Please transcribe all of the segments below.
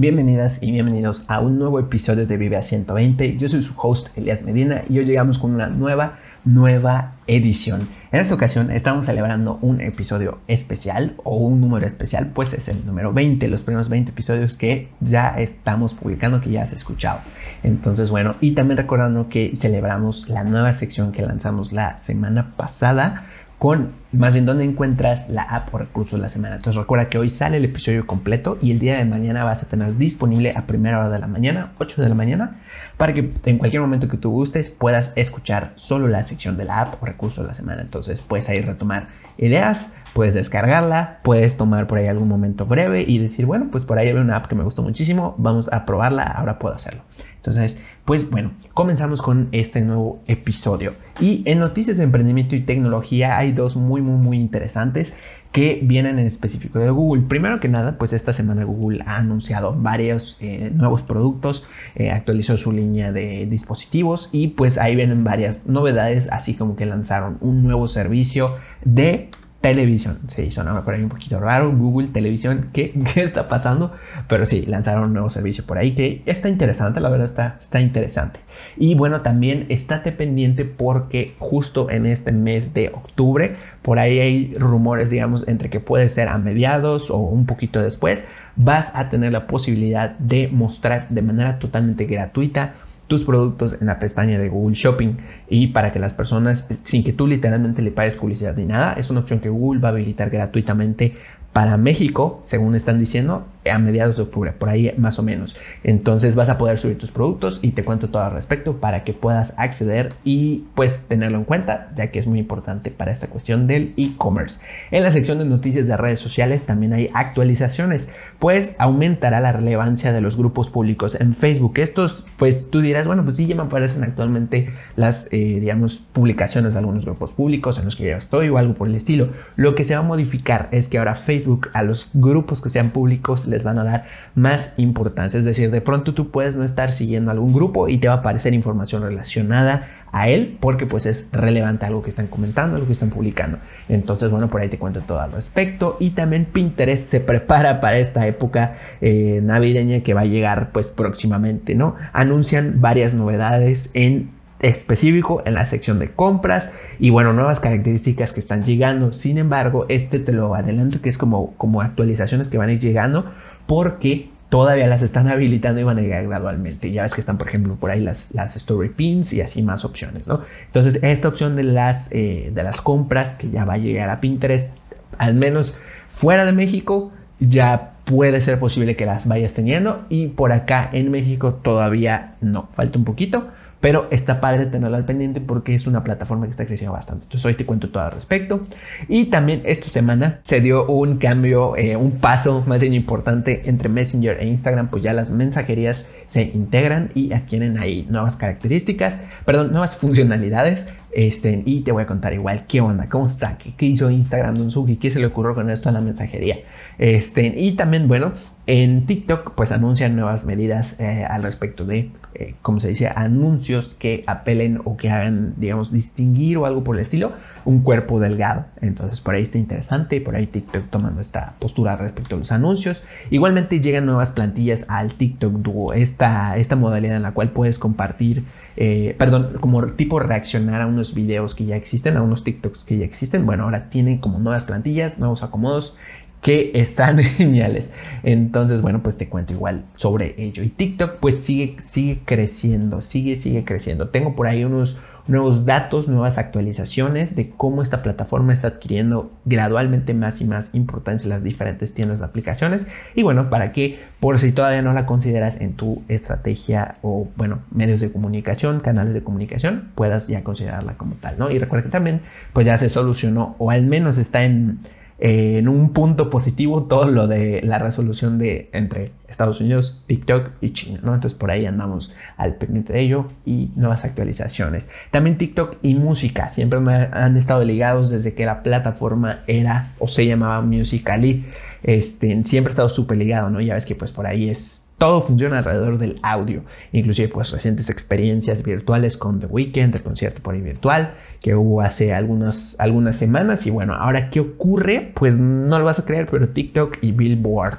Bienvenidas y bienvenidos a un nuevo episodio de Vive a 120. Yo soy su host Elias Medina y hoy llegamos con una nueva, nueva edición. En esta ocasión estamos celebrando un episodio especial o un número especial, pues es el número 20, los primeros 20 episodios que ya estamos publicando, que ya has escuchado. Entonces, bueno, y también recordando que celebramos la nueva sección que lanzamos la semana pasada con más bien dónde encuentras la app o recursos de la semana. Entonces recuerda que hoy sale el episodio completo y el día de mañana vas a tener disponible a primera hora de la mañana, 8 de la mañana, para que en cualquier momento que tú gustes puedas escuchar solo la sección de la app o recursos de la semana. Entonces puedes ahí retomar ideas, puedes descargarla, puedes tomar por ahí algún momento breve y decir, bueno, pues por ahí hay una app que me gustó muchísimo, vamos a probarla, ahora puedo hacerlo. Entonces, pues bueno, comenzamos con este nuevo episodio. Y en noticias de emprendimiento y tecnología hay dos muy, muy, muy interesantes que vienen en específico de Google. Primero que nada, pues esta semana Google ha anunciado varios eh, nuevos productos, eh, actualizó su línea de dispositivos y pues ahí vienen varias novedades, así como que lanzaron un nuevo servicio de televisión. Sí, sonaba por ahí un poquito raro. Google Televisión, ¿qué, ¿qué, está pasando? Pero sí, lanzaron un nuevo servicio por ahí que está interesante, la verdad está, está interesante. Y bueno, también estate pendiente porque justo en este mes de octubre, por ahí hay rumores, digamos, entre que puede ser a mediados o un poquito después, vas a tener la posibilidad de mostrar de manera totalmente gratuita tus productos en la pestaña de Google Shopping. Y para que las personas, sin que tú literalmente le pagues publicidad ni nada, es una opción que Google va a habilitar gratuitamente para México, según están diciendo, a mediados de octubre, por ahí más o menos. Entonces vas a poder subir tus productos y te cuento todo al respecto para que puedas acceder y pues tenerlo en cuenta, ya que es muy importante para esta cuestión del e-commerce. En la sección de noticias de redes sociales también hay actualizaciones, pues aumentará la relevancia de los grupos públicos en Facebook. Estos, pues tú dirás, bueno, pues sí, ya me aparecen actualmente las, eh, digamos, publicaciones de algunos grupos públicos en los que ya estoy o algo por el estilo. Lo que se va a modificar es que ahora Facebook a los grupos que sean públicos les van a dar más importancia. Es decir, de pronto tú puedes no estar siguiendo algún grupo y te va a aparecer información relacionada a él porque pues es relevante algo que están comentando, algo que están publicando. Entonces, bueno, por ahí te cuento todo al respecto. Y también Pinterest se prepara para esta época eh, navideña que va a llegar pues próximamente, ¿no? Anuncian varias novedades en específico en la sección de compras y bueno, nuevas características que están llegando. Sin embargo, este te lo adelanto que es como, como actualizaciones que van a ir llegando porque todavía las están habilitando y van a llegar gradualmente. Ya ves que están, por ejemplo, por ahí las, las story pins y así más opciones, ¿no? Entonces, esta opción de las, eh, de las compras que ya va a llegar a Pinterest, al menos fuera de México, ya puede ser posible que las vayas teniendo y por acá en México todavía no, falta un poquito pero está padre tenerlo al pendiente porque es una plataforma que está creciendo bastante. Entonces hoy te cuento todo al respecto. Y también esta semana se dio un cambio, eh, un paso más bien importante entre Messenger e Instagram, pues ya las mensajerías se integran y adquieren ahí nuevas características, perdón, nuevas funcionalidades. Este, y te voy a contar igual qué onda, cómo está, qué, hizo Instagram Don qué se le ocurrió con esto a la mensajería. Este, y también, bueno, en TikTok pues anuncian nuevas medidas eh, al respecto de, eh, como se dice, anuncios que apelen o que hagan, digamos, distinguir o algo por el estilo un cuerpo delgado. Entonces por ahí está interesante, por ahí TikTok tomando esta postura respecto a los anuncios. Igualmente llegan nuevas plantillas al TikTok Duo, esta, esta modalidad en la cual puedes compartir, eh, perdón, como tipo reaccionar a unos videos que ya existen, a unos TikToks que ya existen. Bueno, ahora tienen como nuevas plantillas, nuevos acomodos que están geniales. Entonces, bueno, pues te cuento igual sobre ello. Y TikTok pues sigue, sigue creciendo, sigue, sigue creciendo. Tengo por ahí unos nuevos datos, nuevas actualizaciones de cómo esta plataforma está adquiriendo gradualmente más y más importancia en las diferentes tiendas de aplicaciones. Y bueno, para que por si todavía no la consideras en tu estrategia o bueno, medios de comunicación, canales de comunicación, puedas ya considerarla como tal, ¿no? Y recuerda que también pues ya se solucionó o al menos está en en un punto positivo todo lo de la resolución de entre Estados Unidos, TikTok y China, ¿no? Entonces por ahí andamos al pendiente de ello y nuevas actualizaciones. También TikTok y música siempre han estado ligados desde que la plataforma era o se llamaba Musical.ly. Este, siempre ha estado súper ligado, ¿no? Ya ves que pues por ahí es todo funciona alrededor del audio, inclusive pues recientes experiencias virtuales con The Weeknd, el concierto por ahí virtual que hubo hace algunas, algunas semanas y bueno, ahora qué ocurre, pues no lo vas a creer, pero TikTok y Billboard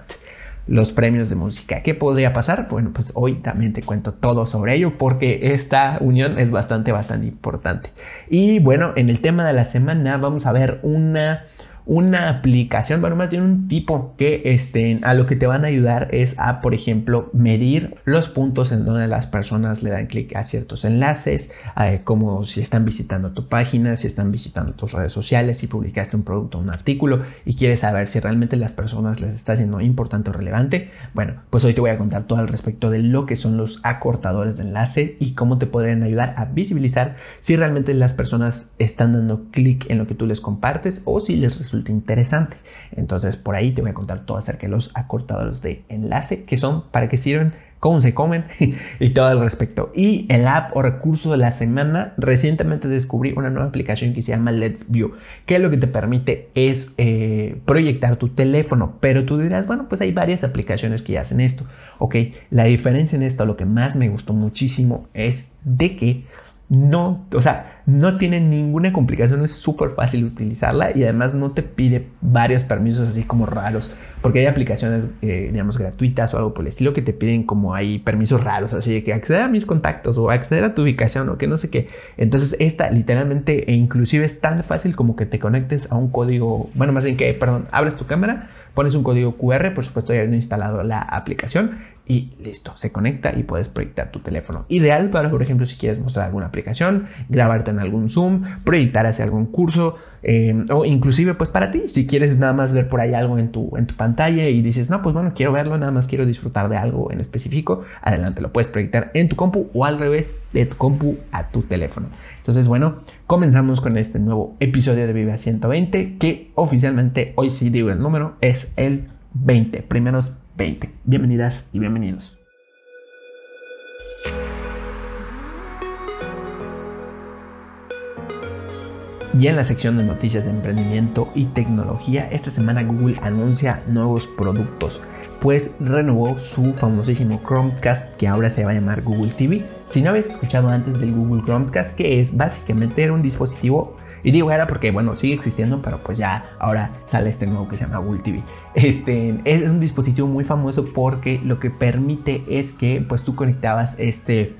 los premios de música. ¿Qué podría pasar? Bueno, pues hoy también te cuento todo sobre ello porque esta unión es bastante, bastante importante. Y bueno, en el tema de la semana vamos a ver una una aplicación, bueno, más bien un tipo que este, a lo que te van a ayudar es a, por ejemplo, medir los puntos en donde las personas le dan clic a ciertos enlaces, eh, como si están visitando tu página, si están visitando tus redes sociales, si publicaste un producto un artículo y quieres saber si realmente las personas les está siendo importante o relevante. Bueno, pues hoy te voy a contar todo al respecto de lo que son los acortadores de enlace y cómo te podrían ayudar a visibilizar si realmente las personas están dando clic en lo que tú les compartes o si les resulta interesante. Entonces por ahí te voy a contar todo acerca de los acortadores de enlace, que son, para qué sirven, cómo se comen y todo al respecto. Y el app o recurso de la semana, recientemente descubrí una nueva aplicación que se llama Let's View, que lo que te permite es eh, proyectar tu teléfono, pero tú dirás, bueno, pues hay varias aplicaciones que hacen esto. Ok, la diferencia en esto, lo que más me gustó muchísimo es de que no, o sea, no tiene ninguna complicación, es súper fácil utilizarla y además no te pide varios permisos así como raros, porque hay aplicaciones, eh, digamos, gratuitas o algo por el estilo que te piden como hay permisos raros, así de que acceder a mis contactos o acceder a tu ubicación o que no sé qué. Entonces, esta literalmente e inclusive es tan fácil como que te conectes a un código, bueno, más bien que, perdón, abres tu cámara, pones un código QR, por supuesto ya habiendo instalado la aplicación y listo, se conecta y puedes proyectar tu teléfono. Ideal para, por ejemplo, si quieres mostrar alguna aplicación, grabarte en algún Zoom, proyectar hacia algún curso eh, o inclusive pues para ti, si quieres nada más ver por ahí algo en tu, en tu pantalla y dices, no, pues bueno, quiero verlo, nada más quiero disfrutar de algo en específico, adelante, lo puedes proyectar en tu compu o al revés, de tu compu a tu teléfono. Entonces, bueno, comenzamos con este nuevo episodio de Vive a 120 que oficialmente hoy sí digo el número, es el 20, primeros 20. Bienvenidas y bienvenidos. Y en la sección de noticias de emprendimiento y tecnología, esta semana Google anuncia nuevos productos, pues renovó su famosísimo Chromecast que ahora se va a llamar Google TV. Si no habéis escuchado antes del Google Chromecast, que es básicamente un dispositivo y digo era porque, bueno, sigue existiendo, pero pues ya ahora sale este nuevo que se llama Google. Este es un dispositivo muy famoso porque lo que permite es que pues tú conectabas este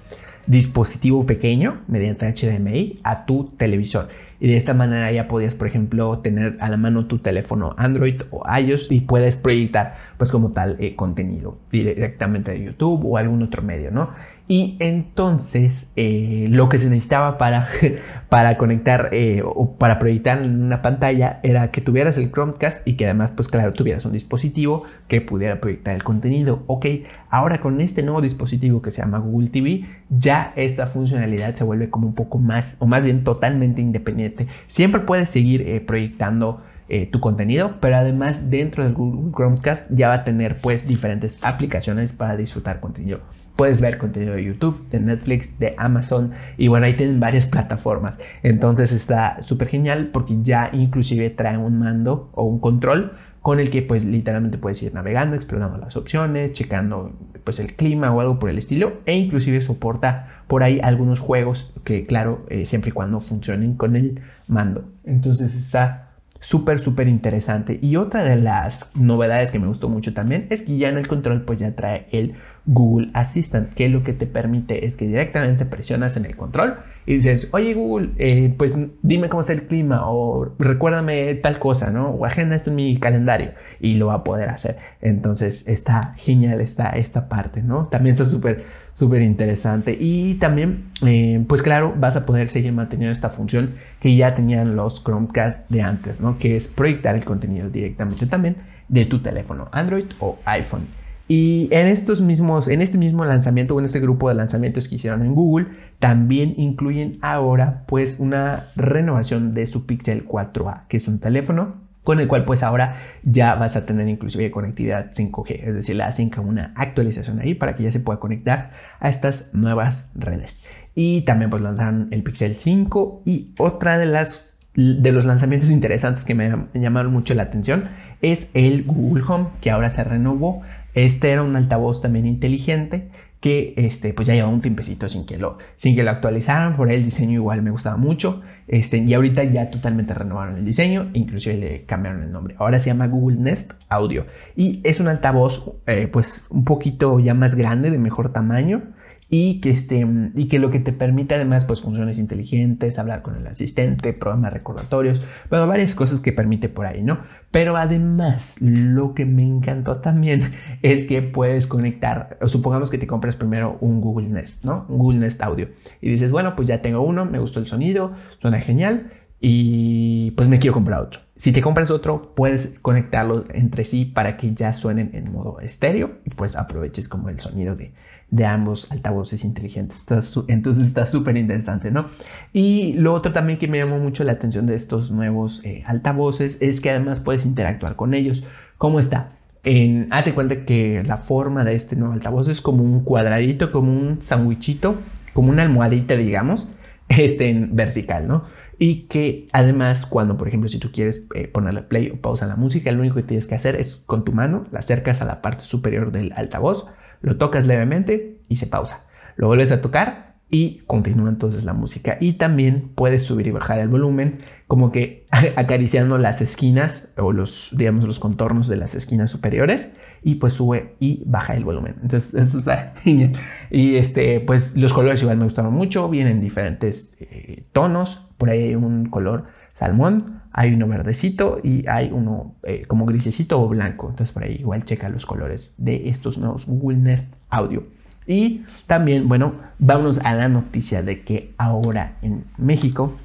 dispositivo pequeño mediante HDMI a tu televisor. Y de esta manera ya podías, por ejemplo, tener a la mano tu teléfono Android o iOS y puedes proyectar, pues como tal, eh, contenido directamente de YouTube o algún otro medio, ¿no? Y entonces eh, lo que se necesitaba para, para conectar eh, o para proyectar en una pantalla era que tuvieras el Chromecast y que además, pues claro, tuvieras un dispositivo que pudiera proyectar el contenido. Ok, ahora con este nuevo dispositivo que se llama Google TV, ya esta funcionalidad se vuelve como un poco más, o más bien totalmente independiente. Siempre puedes seguir proyectando tu contenido, pero además dentro del Google Chromecast ya va a tener pues diferentes aplicaciones para disfrutar contenido Puedes ver contenido de YouTube, de Netflix, de Amazon y bueno, ahí tienen varias plataformas. Entonces está súper genial porque ya inclusive trae un mando o un control con el que pues literalmente puedes ir navegando, explorando las opciones, checando pues el clima o algo por el estilo e inclusive soporta por ahí algunos juegos que claro, eh, siempre y cuando funcionen con el mando. Entonces está súper, súper interesante. Y otra de las novedades que me gustó mucho también es que ya en el control pues ya trae el Google Assistant, que lo que te permite es que directamente presionas en el control y dices, oye Google, eh, pues dime cómo está el clima o recuérdame tal cosa, ¿no? O agenda esto en mi calendario y lo va a poder hacer. Entonces está genial esta, esta parte, ¿no? También está súper, súper interesante. Y también, eh, pues claro, vas a poder seguir manteniendo esta función que ya tenían los Chromecast de antes, ¿no? Que es proyectar el contenido directamente también de tu teléfono Android o iPhone. Y en estos mismos, en este mismo lanzamiento o en este grupo de lanzamientos que hicieron en Google, también incluyen ahora pues una renovación de su Pixel 4a, que es un teléfono con el cual pues ahora ya vas a tener inclusive conectividad 5G, es decir, le hacen una actualización ahí para que ya se pueda conectar a estas nuevas redes. Y también pues lanzaron el Pixel 5 y otra de las de los lanzamientos interesantes que me llamaron mucho la atención es el Google Home, que ahora se renovó este era un altavoz también inteligente que este, pues ya lleva un tiempecito sin que lo, sin que lo actualizaran. Por el diseño igual me gustaba mucho. Este, y ahorita ya totalmente renovaron el diseño, inclusive le cambiaron el nombre. Ahora se llama Google Nest Audio. Y es un altavoz eh, pues un poquito ya más grande, de mejor tamaño y que, este, y que lo que te permite además pues funciones inteligentes, hablar con el asistente, programas recordatorios, bueno, varias cosas que permite por ahí, ¿no? Pero además lo que me encantó también es que puedes conectar, supongamos que te compras primero un Google Nest, ¿no? Un Google Nest Audio y dices, bueno, pues ya tengo uno, me gustó el sonido, suena genial y pues me quiero comprar otro. Si te compras otro, puedes conectarlos entre sí para que ya suenen en modo estéreo y pues aproveches como el sonido de, de ambos altavoces inteligentes. entonces está súper interesante, ¿no? Y lo otro también que me llamó mucho la atención de estos nuevos eh, altavoces es que además puedes interactuar con ellos. ¿Cómo está? En, hace cuenta que la forma de este nuevo altavoz es como un cuadradito, como un sandwichito, como una almohadita, digamos, este en vertical, ¿no? y que además cuando por ejemplo si tú quieres eh, ponerle play o pausa la música, lo único que tienes que hacer es con tu mano la acercas a la parte superior del altavoz, lo tocas levemente y se pausa. Lo vuelves a tocar y continúa entonces la música. Y también puedes subir y bajar el volumen, como que acariciando las esquinas o los, digamos, los contornos de las esquinas superiores y pues sube y baja el volumen. Entonces, eso está genial. Y este, pues los colores igual me gustaron mucho, vienen diferentes eh, tonos. Por ahí hay un color salmón, hay uno verdecito y hay uno eh, como grisecito o blanco. Entonces, por ahí igual checa los colores de estos nuevos Google Nest Audio. Y también, bueno, vamos a la noticia de que ahora en México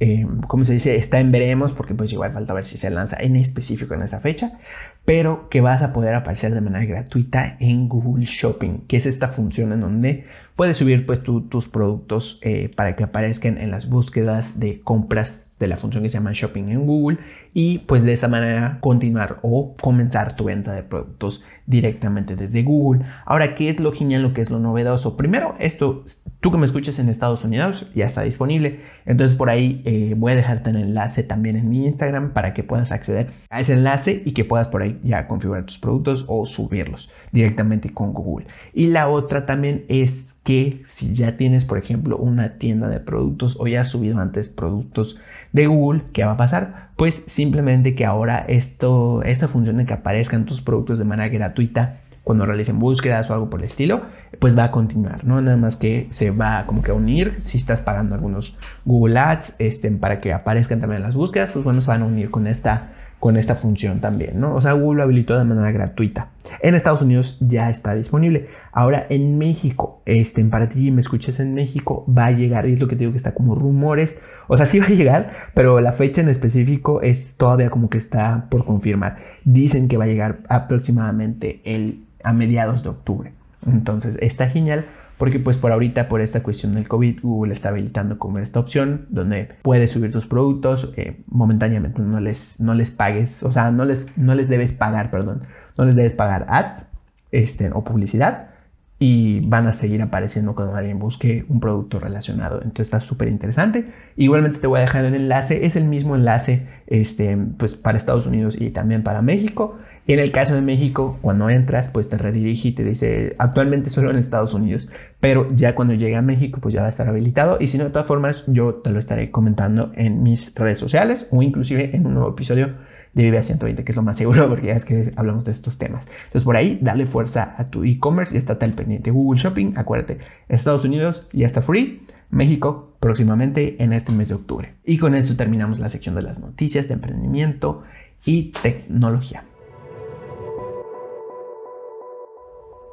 eh, como se dice, está en veremos, porque pues igual falta ver si se lanza en específico en esa fecha, pero que vas a poder aparecer de manera gratuita en Google Shopping, que es esta función en donde puedes subir pues tus productos eh, para que aparezcan en las búsquedas de compras de la función que se llama Shopping en Google y pues de esta manera continuar o comenzar tu venta de productos directamente desde Google. Ahora, ¿qué es lo genial, lo que es lo novedoso? Primero, esto, tú que me escuchas en Estados Unidos, ya está disponible. Entonces por ahí eh, voy a dejarte el enlace también en mi Instagram para que puedas acceder a ese enlace y que puedas por ahí ya configurar tus productos o subirlos directamente con Google. Y la otra también es que si ya tienes, por ejemplo, una tienda de productos o ya has subido antes productos de Google, ¿qué va a pasar? Pues simplemente que ahora esto, esta función de que aparezcan tus productos de manera gratuita cuando realicen búsquedas o algo por el estilo, pues va a continuar, ¿no? Nada más que se va como que a unir, si estás pagando algunos Google Ads este, para que aparezcan también las búsquedas, pues bueno, se van a unir con esta con esta función también, ¿no? O sea, Google lo habilitó de manera gratuita. En Estados Unidos ya está disponible. Ahora en México, este, para ti me escuches en México, va a llegar, y es lo que te digo que está como rumores, o sea, sí va a llegar, pero la fecha en específico es todavía como que está por confirmar. Dicen que va a llegar aproximadamente el, a mediados de octubre. Entonces está genial porque pues por ahorita, por esta cuestión del COVID, Google está habilitando como esta opción donde puedes subir tus productos, eh, momentáneamente no les, no les pagues, o sea, no les, no les debes pagar, perdón, no les debes pagar ads este, o publicidad y van a seguir apareciendo cuando alguien busque un producto relacionado. Entonces está súper interesante. Igualmente te voy a dejar el enlace, es el mismo enlace este, pues, para Estados Unidos y también para México. Y en el caso de México, cuando entras, pues te redirige y te dice actualmente solo en Estados Unidos, pero ya cuando llegue a México, pues ya va a estar habilitado. Y si no, de todas formas, yo te lo estaré comentando en mis redes sociales o inclusive en un nuevo episodio de Vive a 120, que es lo más seguro porque ya es que hablamos de estos temas. Entonces por ahí, dale fuerza a tu e-commerce y está tal pendiente. Google Shopping, acuérdate, Estados Unidos ya está free, México próximamente en este mes de octubre. Y con esto terminamos la sección de las noticias de emprendimiento y tecnología.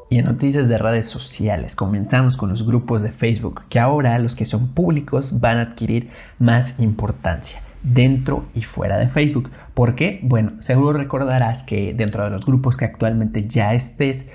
Y en noticias de redes sociales, comenzamos con los grupos de Facebook, que ahora los que son públicos van a adquirir más importancia dentro y fuera de Facebook. ¿Por qué? Bueno, seguro recordarás que dentro de los grupos que actualmente ya estés,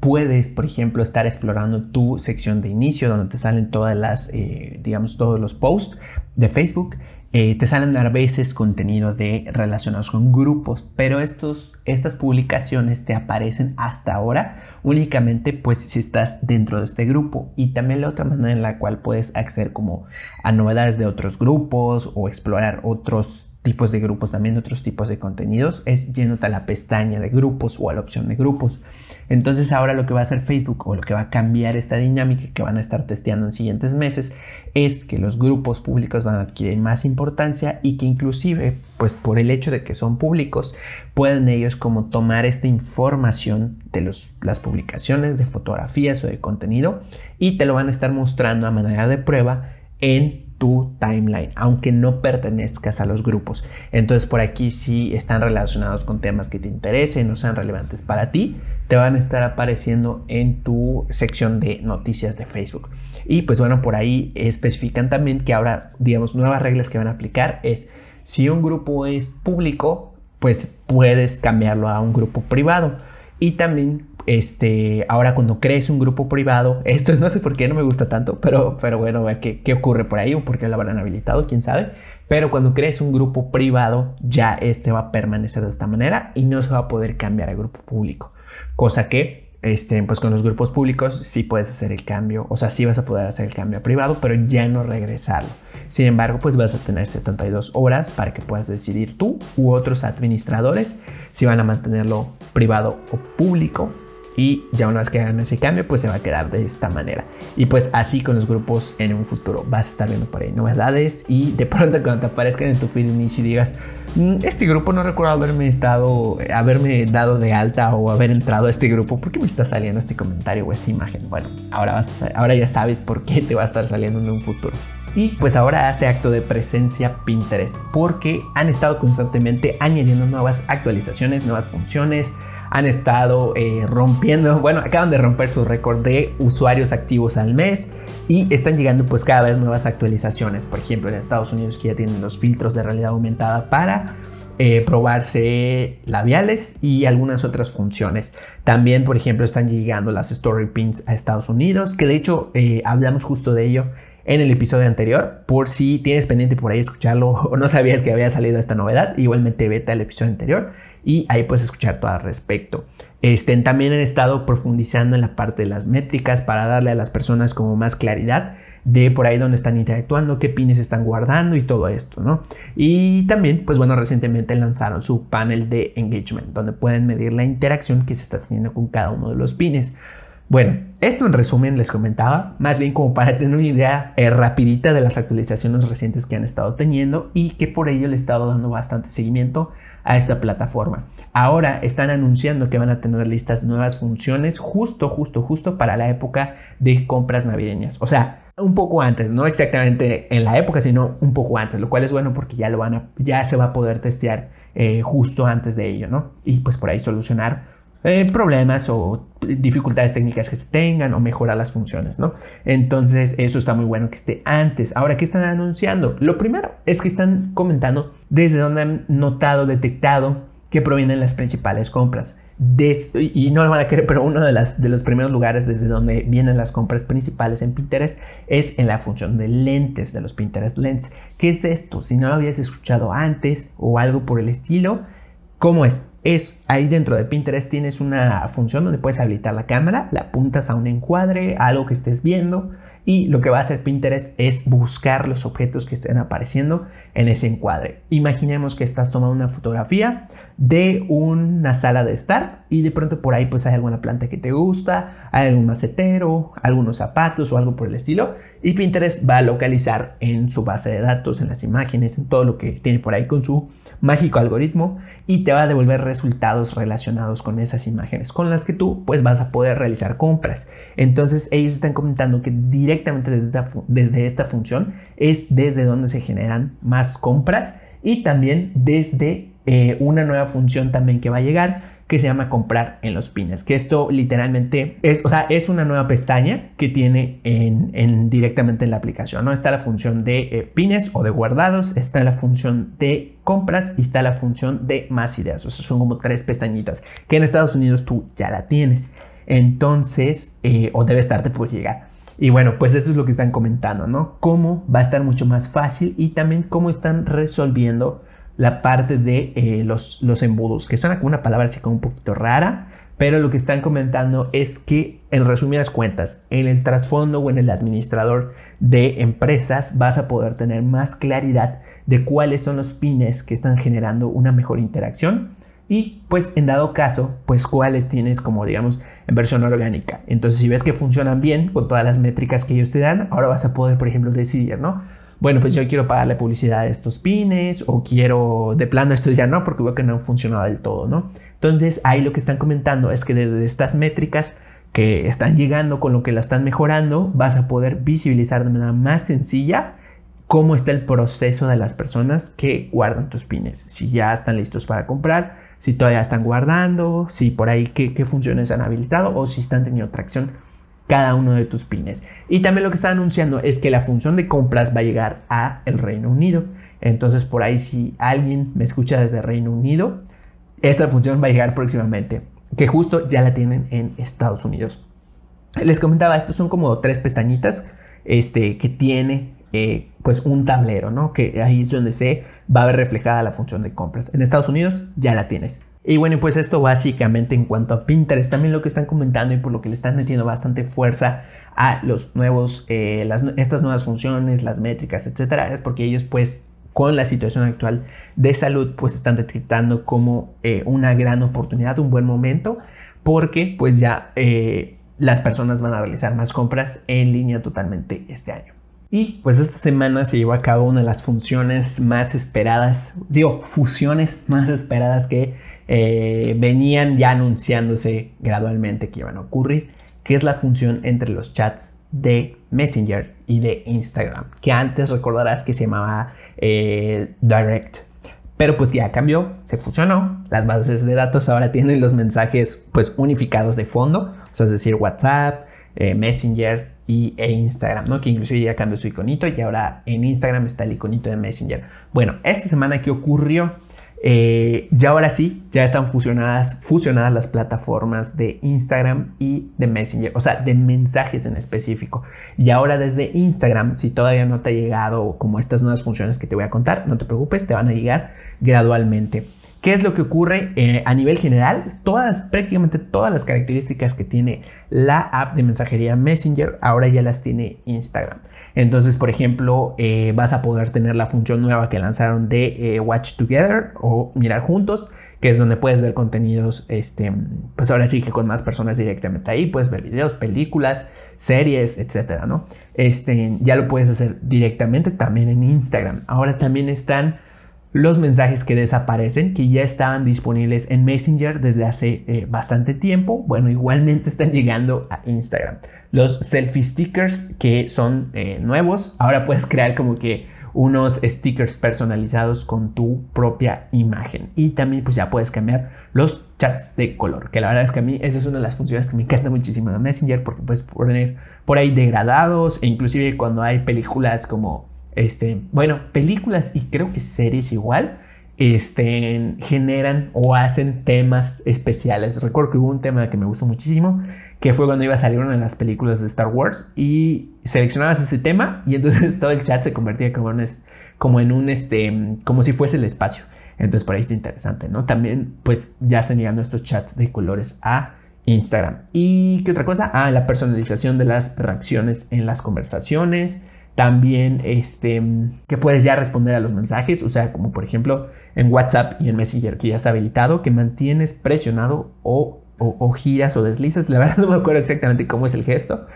puedes, por ejemplo, estar explorando tu sección de inicio donde te salen todas las, eh, digamos, todos los posts de Facebook eh, te salen a veces contenido de relacionados con grupos, pero estos, estas publicaciones te aparecen hasta ahora únicamente pues si estás dentro de este grupo y también la otra manera en la cual puedes acceder como a novedades de otros grupos o explorar otros tipos de grupos, también otros tipos de contenidos, es yéndote a la pestaña de grupos o a la opción de grupos. Entonces ahora lo que va a hacer Facebook o lo que va a cambiar esta dinámica que van a estar testeando en siguientes meses es que los grupos públicos van a adquirir más importancia y que inclusive pues por el hecho de que son públicos pueden ellos como tomar esta información de los, las publicaciones de fotografías o de contenido y te lo van a estar mostrando a manera de prueba en tu timeline, aunque no pertenezcas a los grupos. Entonces por aquí si están relacionados con temas que te interesen o sean relevantes para ti, te van a estar apareciendo en tu sección de noticias de Facebook. Y pues bueno, por ahí especifican también que ahora, digamos, nuevas reglas que van a aplicar es si un grupo es público, pues puedes cambiarlo a un grupo privado. Y también este, ahora cuando crees un grupo privado, esto no sé por qué no me gusta tanto, pero, pero bueno, ¿qué, qué ocurre por ahí o por qué lo habrán habilitado? ¿Quién sabe? Pero cuando crees un grupo privado, ya este va a permanecer de esta manera y no se va a poder cambiar a grupo público. Cosa que, este, pues con los grupos públicos sí puedes hacer el cambio, o sea, sí vas a poder hacer el cambio a privado, pero ya no regresarlo. Sin embargo, pues vas a tener 72 horas para que puedas decidir tú u otros administradores si van a mantenerlo privado o público. Y ya una vez que hagan ese cambio pues se va a quedar de esta manera. Y pues así con los grupos en un futuro. Vas a estar viendo por ahí novedades y de pronto cuando te aparezcan en tu feed inicio y digas este grupo no recuerdo haberme estado haberme dado de alta o haber entrado a este grupo ¿por qué me está saliendo este comentario o esta imagen? bueno ahora, vas ahora ya sabes por qué te va a estar saliendo en un futuro y pues ahora hace acto de presencia Pinterest porque han estado constantemente añadiendo nuevas actualizaciones, nuevas funciones, han estado eh, rompiendo, bueno, acaban de romper su récord de usuarios activos al mes y están llegando pues cada vez nuevas actualizaciones. Por ejemplo, en Estados Unidos que ya tienen los filtros de realidad aumentada para eh, probarse labiales y algunas otras funciones. También, por ejemplo, están llegando las Story Pins a Estados Unidos, que de hecho eh, hablamos justo de ello en el episodio anterior, por si tienes pendiente por ahí escucharlo o no sabías que había salido esta novedad, igualmente vete al episodio anterior y ahí puedes escuchar todo al respecto. Este, también han estado profundizando en la parte de las métricas para darle a las personas como más claridad de por ahí donde están interactuando, qué pines están guardando y todo esto, ¿no? Y también, pues bueno, recientemente lanzaron su panel de engagement, donde pueden medir la interacción que se está teniendo con cada uno de los pines. Bueno, esto en resumen les comentaba, más bien como para tener una idea eh, rapidita de las actualizaciones recientes que han estado teniendo y que por ello le he estado dando bastante seguimiento a esta plataforma. Ahora están anunciando que van a tener listas nuevas funciones justo, justo, justo para la época de compras navideñas. O sea, un poco antes, no exactamente en la época, sino un poco antes, lo cual es bueno porque ya lo van a, ya se va a poder testear eh, justo antes de ello, ¿no? Y pues por ahí solucionar eh, problemas o dificultades técnicas que se tengan o mejorar las funciones, ¿no? Entonces, eso está muy bueno que esté antes. Ahora, ¿qué están anunciando? Lo primero es que están comentando desde donde han notado, detectado que provienen las principales compras. y no lo van a querer, pero uno de, las, de los primeros lugares desde donde vienen las compras principales en Pinterest es en la función de lentes de los Pinterest Lens. ¿Qué es esto? Si no lo habías escuchado antes o algo por el estilo, ¿cómo es? Es ahí dentro de Pinterest tienes una función donde puedes habilitar la cámara, la apuntas a un encuadre, a algo que estés viendo y lo que va a hacer Pinterest es buscar los objetos que estén apareciendo en ese encuadre. Imaginemos que estás tomando una fotografía de una sala de estar y de pronto por ahí pues hay alguna planta que te gusta, hay algún macetero, algunos zapatos o algo por el estilo y Pinterest va a localizar en su base de datos, en las imágenes, en todo lo que tiene por ahí con su mágico algoritmo y te va a devolver resultados relacionados con esas imágenes con las que tú pues vas a poder realizar compras. Entonces ellos están comentando que directamente desde esta, desde esta función es desde donde se generan más compras y también desde eh, una nueva función también que va a llegar que se llama comprar en los pines, que esto literalmente es, o sea, es una nueva pestaña que tiene en, directamente en la aplicación, ¿no? Está la función de eh, pines o de guardados, está la función de compras y está la función de más ideas, o son como tres pestañitas que en Estados Unidos tú ya la tienes, entonces, eh, o debe estarte por llegar. Y bueno, pues esto es lo que están comentando, ¿no? Cómo va a estar mucho más fácil y también cómo están resolviendo la parte de eh, los, los embudos, que suena como una palabra así como un poquito rara, pero lo que están comentando es que, en resumidas cuentas, en el trasfondo o en el administrador de empresas vas a poder tener más claridad de cuáles son los pines que están generando una mejor interacción y pues en dado caso, pues cuáles tienes como digamos en versión orgánica. Entonces si ves que funcionan bien con todas las métricas que ellos te dan, ahora vas a poder por ejemplo decidir, ¿no? Bueno, pues yo quiero pagarle publicidad a estos pines o quiero de plano estos ya no porque veo que no han funcionado del todo, ¿no? Entonces ahí lo que están comentando es que desde estas métricas que están llegando con lo que la están mejorando, vas a poder visibilizar de manera más sencilla cómo está el proceso de las personas que guardan tus pines. Si ya están listos para comprar, si todavía están guardando, si por ahí qué, funciones han habilitado o si están teniendo tracción cada uno de tus pines. Y también lo que está anunciando es que la función de compras va a llegar a el Reino Unido. Entonces por ahí si alguien me escucha desde Reino Unido, esta función va a llegar próximamente, que justo ya la tienen en Estados Unidos. Les comentaba, estos son como tres pestañitas este, que tiene eh, pues un tablero, ¿no? Que ahí es donde se va a ver reflejada la función de compras. En Estados Unidos ya la tienes. Y bueno, pues esto básicamente en cuanto a Pinterest, también lo que están comentando y por lo que le están metiendo bastante fuerza a los nuevos, eh, las, estas nuevas funciones, las métricas, etcétera, es porque ellos pues con la situación actual de salud, pues están detectando como eh, una gran oportunidad, un buen momento, porque pues ya eh, las personas van a realizar más compras en línea totalmente este año. Y pues esta semana se llevó a cabo una de las funciones más esperadas, digo, fusiones más esperadas que eh, venían ya anunciándose gradualmente que iban a ocurrir, que es la función entre los chats de Messenger y de Instagram, que antes recordarás que se llamaba eh, Direct. Pero pues ya cambió, se fusionó. Las bases de datos ahora tienen los mensajes pues unificados de fondo, es decir, WhatsApp, eh, Messenger y, e Instagram, ¿no? Que inclusive ya cambió su iconito y ahora en Instagram está el iconito de Messenger. Bueno, esta semana que ocurrió eh, ya ahora sí, ya están fusionadas, fusionadas las plataformas de Instagram y de Messenger, o sea, de mensajes en específico. Y ahora desde Instagram, si todavía no te ha llegado como estas nuevas funciones que te voy a contar, no te preocupes, te van a llegar gradualmente. ¿Qué es lo que ocurre eh, a nivel general? Todas, prácticamente todas las características que tiene la app de mensajería Messenger, ahora ya las tiene Instagram. Entonces, por ejemplo, eh, vas a poder tener la función nueva que lanzaron de eh, Watch Together o mirar juntos, que es donde puedes ver contenidos, este, pues ahora sí que con más personas directamente ahí, puedes ver videos, películas, series, etcétera, ¿no? Este, ya lo puedes hacer directamente también en Instagram. Ahora también están los mensajes que desaparecen, que ya estaban disponibles en Messenger desde hace eh, bastante tiempo, bueno, igualmente están llegando a Instagram. Los selfie stickers que son eh, nuevos, ahora puedes crear como que unos stickers personalizados con tu propia imagen. Y también pues ya puedes cambiar los chats de color, que la verdad es que a mí esa es una de las funciones que me encanta muchísimo de Messenger porque puedes poner por ahí degradados e inclusive cuando hay películas como este, bueno, películas y creo que series igual, este, generan o hacen temas especiales. Recuerdo que hubo un tema que me gustó muchísimo, que fue cuando iba a salir una de las películas de Star Wars y seleccionabas ese tema y entonces todo el chat se convertía como, en, como un, este, como si fuese el espacio. Entonces por ahí está interesante, ¿no? También pues ya están llegando estos chats de colores a Instagram. ¿Y qué otra cosa? Ah, la personalización de las reacciones en las conversaciones. También este, que puedes ya responder a los mensajes, o sea, como por ejemplo en WhatsApp y en Messenger que ya está habilitado, que mantienes presionado o, o, giras o deslizas. La verdad no me acuerdo exactamente cómo es el gesto,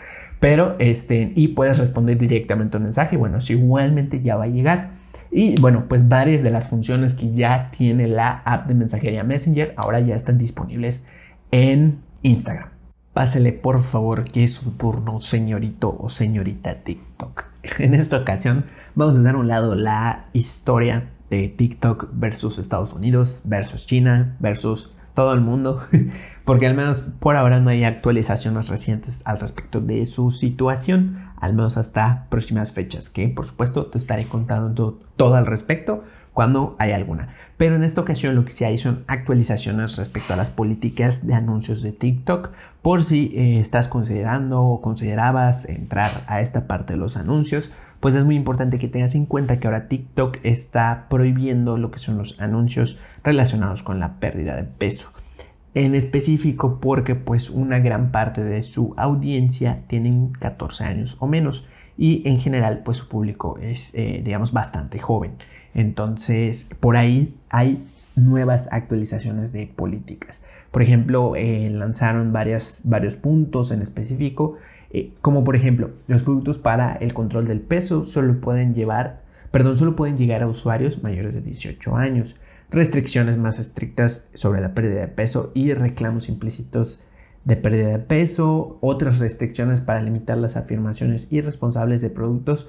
pero este, y puedes responder directamente al mensaje. Bueno, eso igualmente ya va a llegar. Y bueno, pues varias de las funciones que ya tiene la app de mensajería Messenger ahora ya están disponibles en Instagram. Pásele por favor que es su turno, señorito o señorita TikTok. En esta ocasión vamos a hacer a un lado la historia de TikTok versus Estados Unidos, versus China, versus todo el mundo, porque al menos por ahora no hay actualizaciones recientes al respecto de su situación, al menos hasta próximas fechas, que por supuesto te estaré contando todo al respecto cuando hay alguna. Pero en esta ocasión lo que sí hay son actualizaciones respecto a las políticas de anuncios de TikTok por si eh, estás considerando o considerabas entrar a esta parte de los anuncios, pues es muy importante que tengas en cuenta que ahora TikTok está prohibiendo lo que son los anuncios relacionados con la pérdida de peso. en específico porque pues una gran parte de su audiencia tienen 14 años o menos y en general pues su público es eh, digamos bastante joven. Entonces por ahí hay nuevas actualizaciones de políticas. Por ejemplo, eh, lanzaron varias, varios puntos en específico, eh, como por ejemplo, los productos para el control del peso solo pueden llevar, perdón, solo pueden llegar a usuarios mayores de 18 años. Restricciones más estrictas sobre la pérdida de peso y reclamos implícitos de pérdida de peso, otras restricciones para limitar las afirmaciones irresponsables de productos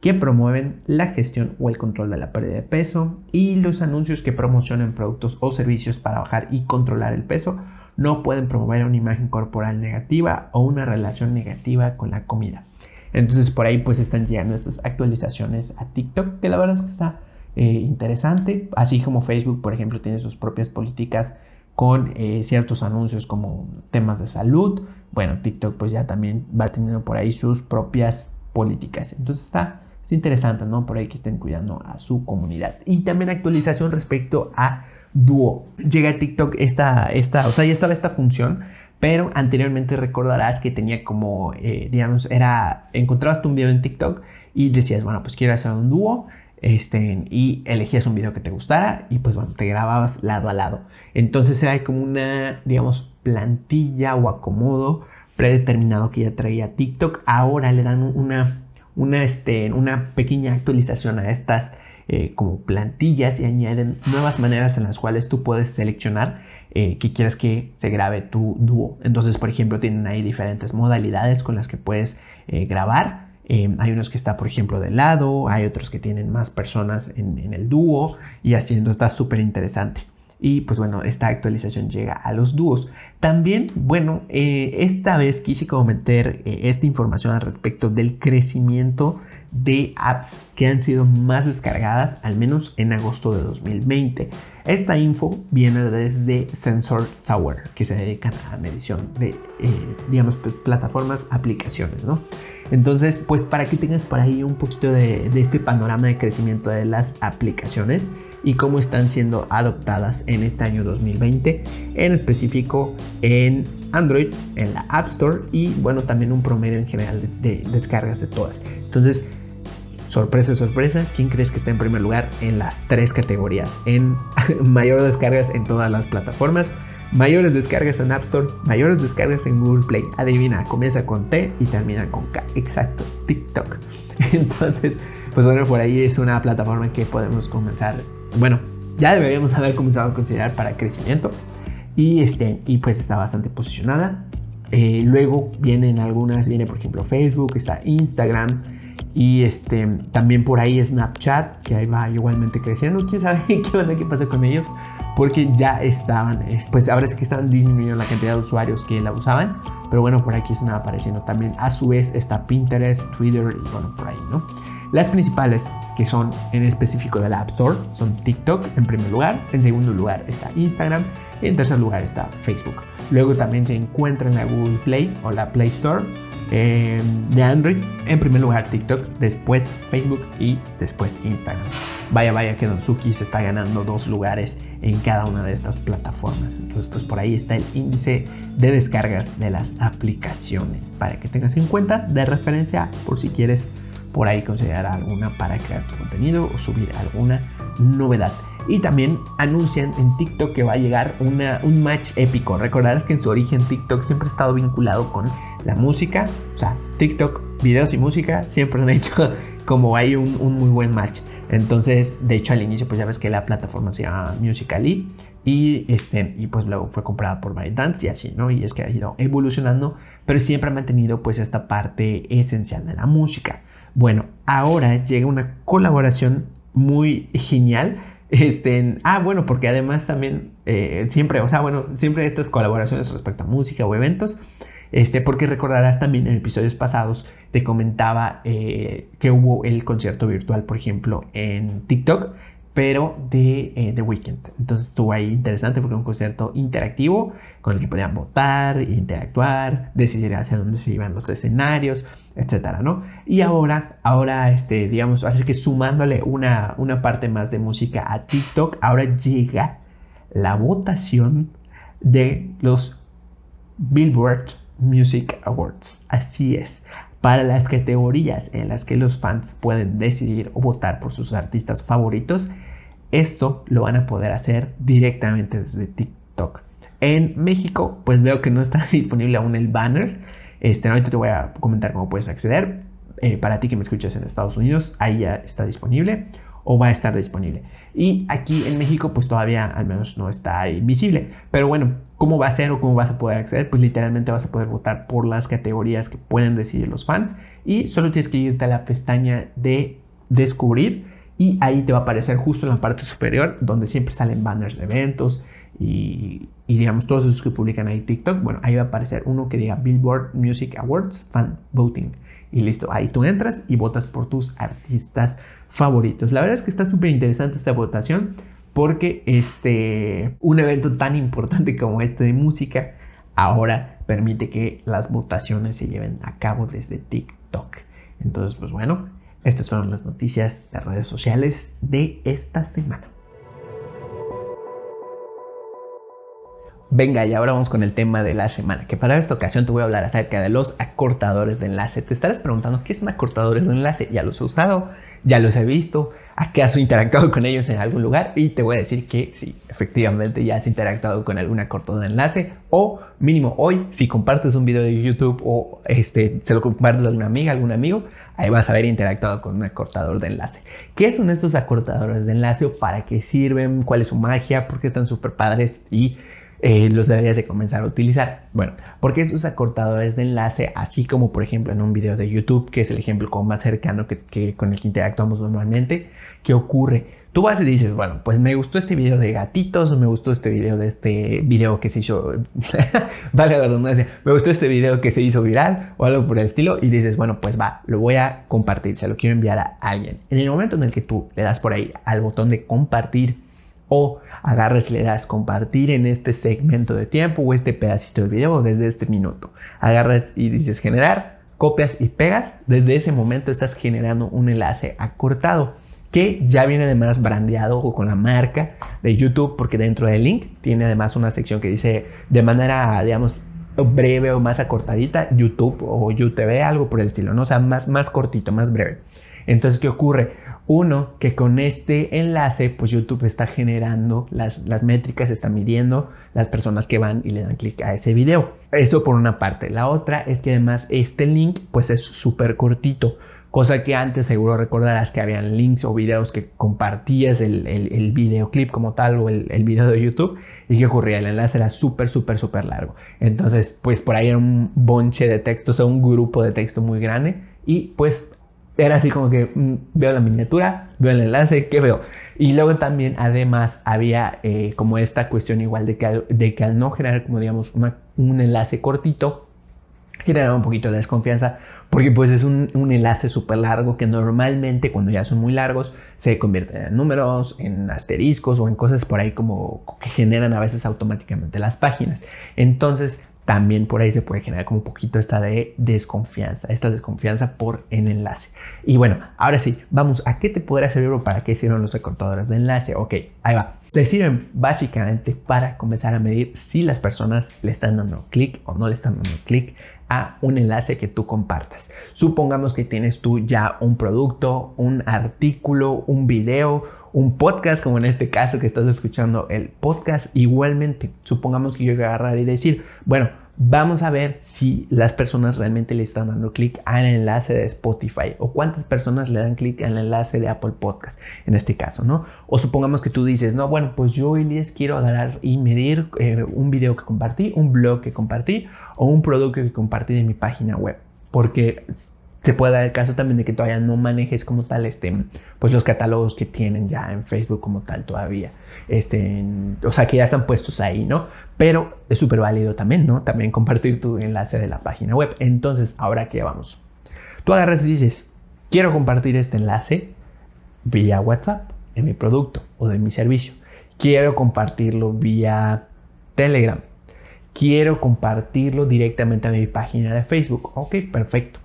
que promueven la gestión o el control de la pérdida de peso y los anuncios que promocionan productos o servicios para bajar y controlar el peso no pueden promover una imagen corporal negativa o una relación negativa con la comida. Entonces por ahí pues están llegando estas actualizaciones a TikTok que la verdad es que está eh, interesante, así como Facebook, por ejemplo, tiene sus propias políticas con eh, ciertos anuncios como temas de salud. Bueno, TikTok pues ya también va teniendo por ahí sus propias políticas. Entonces está, interesante, ¿no? Por ahí que estén cuidando a su comunidad. Y también actualización respecto a Duo. Llega a TikTok esta, esta, o sea, ya estaba esta función, pero anteriormente recordarás que tenía como, eh, digamos, era, encontrabas un video en TikTok y decías, bueno, pues quiero hacer un dúo este, y elegías un video que te gustara y pues bueno, te grababas lado a lado. Entonces era como una, digamos, plantilla o acomodo predeterminado que ya traía TikTok. Ahora le dan una, una, este, una pequeña actualización a estas eh, como plantillas y añaden nuevas maneras en las cuales tú puedes seleccionar eh, que quieres que se grabe tu dúo. Entonces, por ejemplo, tienen ahí diferentes modalidades con las que puedes eh, grabar Em, hay unos que está, por ejemplo, de lado, hay otros que tienen más personas en, el dúo y haciendo está súper interesante. Y pues bueno, esta actualización llega a los dúos. También, bueno, eh, esta vez quise comentar eh, esta información al respecto del crecimiento de apps que han sido más descargadas, al menos en agosto de 2020. Esta info viene desde Sensor Tower, que se dedican a medición de, eh, digamos, pues, plataformas, aplicaciones, ¿no? Entonces, pues para que tengas por ahí un poquito de este panorama de crecimiento de las aplicaciones y cómo están siendo adoptadas en este año 2020, en específico en Android, en la App Store y bueno, también un promedio en general de, de descargas de todas. Entonces, sorpresa, sorpresa, ¿quién crees que está en primer lugar en las tres categorías? En mayor descargas en todas las plataformas, mayores descargas en App Store, mayores descargas en Google Play. Adivina, comienza con T y termina con K. Exacto, TikTok. Entonces, pues bueno, por ahí es una plataforma que podemos comenzar bueno, ya deberíamos haber comenzado a considerar para crecimiento. Y, este, y pues está bastante posicionada. Eh, luego vienen algunas, viene por ejemplo Facebook, está Instagram y este, también por ahí Snapchat, que ahí va igualmente creciendo. ¿Quién sabe qué onda qué pasa con ellos? Porque ya estaban, pues ahora es que están disminuyendo la cantidad de usuarios que la usaban. Pero bueno, por aquí están apareciendo también. A su vez está Pinterest, Twitter y bueno, por ahí, ¿no? Las principales que son en específico de la App Store son TikTok en primer lugar, en segundo lugar está Instagram y en tercer lugar está Facebook. Luego también se encuentra en la Google Play o la Play Store em, de Android. En primer lugar TikTok, después Facebook y después Instagram. Vaya, vaya que Don Suki se está ganando dos lugares en cada una de estas plataformas. Entonces, pues por ahí está el índice de descargas de las aplicaciones para que tengas en cuenta de referencia por si quieres por ahí considerar alguna para crear tu contenido o subir alguna novedad. Y también anuncian en TikTok que va a llegar una, un match épico. Recordarás que en su origen TikTok siempre ha estado vinculado con la música. O sea, TikTok, videos y música siempre han hecho como hay un, un muy buen match. Entonces, de hecho, al inicio, pues ya ves que la plataforma se llama Musical.ly y, este, y pues luego fue comprada por ByteDance y así, ¿no? Y es que ha ido evolucionando, pero siempre ha mantenido pues esta parte esencial de la música. Bueno, ahora llega una colaboración muy genial. Este, ah, bueno, porque además también eh, siempre, o sea, bueno, siempre estas colaboraciones respecto a música o eventos, este, porque recordarás también en episodios pasados te comentaba eh, que hubo el concierto virtual, por ejemplo, en TikTok, pero de eh, The Weeknd. Entonces estuvo ahí interesante porque un concierto interactivo con el que podían votar, interactuar, decidir hacia dónde se iban los escenarios, etcétera, ¿no? Y ahora, ahora, este, digamos, así que sumándole una, una parte más de música a TikTok, ahora llega la votación de los Billboard Music Awards. Así es, para las categorías en las que los fans pueden decidir o votar por sus artistas favoritos, esto lo van a poder hacer directamente desde TikTok. En México, pues veo que no está disponible aún el banner. Este, ahorita te voy a comentar cómo puedes acceder. Eh, para ti que me escuchas en Estados Unidos, ahí ya está disponible o va a estar disponible. Y aquí en México pues todavía al menos no está ahí visible. Pero bueno, ¿cómo va a ser o cómo vas a poder acceder? Pues literalmente vas a poder votar por las categorías que pueden decidir los fans y solo tienes que irte a la pestaña de descubrir y ahí te va a aparecer justo en la parte superior donde siempre salen banners de eventos y, y digamos todos esos que publican ahí TikTok. Bueno, ahí va a aparecer uno que diga Billboard Music Awards Fan Voting. Y listo, ahí tú entras y votas por tus artistas favoritos. La verdad es que está súper interesante esta votación porque este, un evento tan importante como este de música ahora permite que las votaciones se lleven a cabo desde TikTok. Entonces, pues bueno, estas fueron las noticias de redes sociales de esta semana. Venga, y ahora vamos con el tema de la semana, que para esta ocasión te voy a hablar acerca de los acortadores de enlace. Te estarás preguntando qué son acortadores de enlace. Ya los he usado, ya los he visto, ¿acaso interactuado con ellos en algún lugar? Y te voy a decir que sí, efectivamente ya has interactuado con algún acortador de enlace o mínimo hoy, si compartes un video de YouTube o este, se lo compartes a alguna amiga, algún amigo, ahí vas a haber interactuado con un acortador de enlace. ¿Qué son estos acortadores de enlace para qué sirven? ¿Cuál es su magia? ¿Por qué están súper padres? Y eh, los deberías de comenzar a utilizar. Bueno, porque estos acortadores de enlace, así como por ejemplo en un video de YouTube, que es el ejemplo como más cercano que, con el que interactuamos normalmente, ¿qué ocurre? Tú vas y dices, bueno, pues me gustó este video de gatitos, o me gustó este video de este video que se hizo, vale la redundancia, me gustó este video que se hizo viral o algo por el estilo, y dices, bueno, pues va, lo voy a compartir, se lo quiero enviar a alguien. En el momento en el que tú le das por ahí al botón de compartir o agarres le das compartir en este segmento de tiempo o este pedacito de video desde este minuto. Agarras y dices generar, copias y pegas. Desde ese momento estás generando un enlace acortado que ya viene además brandeado o con la marca de YouTube porque dentro del link tiene además una sección que dice de manera, digamos, breve o más acortadita, YouTube o YouTube, algo por el estilo, ¿no? O sea, más, más cortito, más breve. Entonces, ¿qué ocurre? Uno, que con este enlace, pues YouTube está generando las, las métricas, está midiendo las personas que van y le dan clic a ese video. Eso por una parte. La otra es que además este link, pues es súper cortito. Cosa que antes seguro recordarás que habían links o videos que compartías el, el, videoclip como tal o el, el, video de YouTube. ¿Y qué ocurría? El enlace era súper, súper, súper largo. Entonces, pues por ahí era un bonche de texto, o un grupo de texto muy grande. Y pues era así como que mm, veo la miniatura, veo el enlace, ¿qué veo? Y luego también, además, había eh, como esta cuestión igual de que, de que al no generar, como digamos, un enlace cortito, generaba un poquito de desconfianza, porque pues es un, un enlace súper largo que normalmente cuando ya son muy largos se convierten en números, en asteriscos o en cosas por ahí como que generan a veces automáticamente las páginas. Entonces, también por ahí se puede generar como un poquito esta de desconfianza, esta desconfianza por el enlace. Y bueno, ahora sí, vamos, ¿a qué te podrá servir o para qué sirven los recortadores de enlace? Ok, ahí va. Te sirven básicamente para comenzar a medir si las personas le están dando clic o no le están dando clic a un enlace que tú compartas. Supongamos que tienes tú ya un producto, un artículo, un video, un podcast, como en este caso que estás escuchando el podcast. Igualmente, supongamos que yo agarrar y decir, bueno, vamos a ver si las personas realmente le están dando clic al enlace de Spotify o cuántas personas le dan clic al enlace de Apple Podcast en este caso, ¿no? O supongamos que tú dices, no, bueno, pues yo, Elias, quiero agarrar y medir eh, un video que compartí, un blog que compartí o un producto que compartí en mi página web. Porque se puede dar el caso también de que todavía no manejes como tal este, pues los catálogos que tienen ya en Facebook como tal todavía. Este, o sea, que ya están puestos ahí, ¿no? Pero es súper válido también, ¿no? También compartir tu enlace de la página web. Entonces, ahora que vamos. Tú agarras y dices, quiero compartir este enlace vía WhatsApp en mi producto o de mi servicio. Quiero compartirlo vía Telegram. Quiero compartirlo directamente a mi página de Facebook. Ok, perfecto.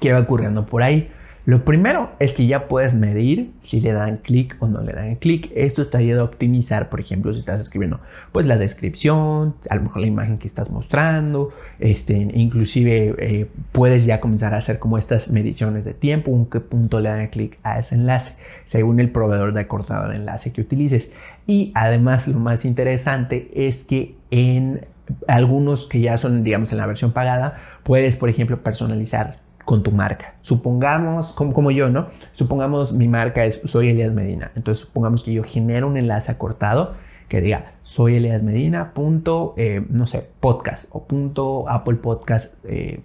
¿Qué va ocurriendo por ahí? Lo primero es que ya puedes medir si le dan clic o no le dan clic. Esto te ayuda a optimizar, por ejemplo, si estás escribiendo pues la descripción, a lo mejor la imagen que estás mostrando, este, inclusive eh, puedes ya comenzar a hacer como estas mediciones de tiempo, en qué punto le dan clic a ese enlace, según el proveedor de acortador de enlace que utilices. Y además lo más interesante es que en algunos que ya son, digamos, en la versión pagada, puedes, por ejemplo, personalizar con tu marca. Supongamos, como, como yo, ¿no? Supongamos mi marca es Soy Elias Medina. Entonces, supongamos que yo genero un enlace acortado que diga soy Elias Medina, punto, eh, no sé, podcast o punto Apple Podcast eh,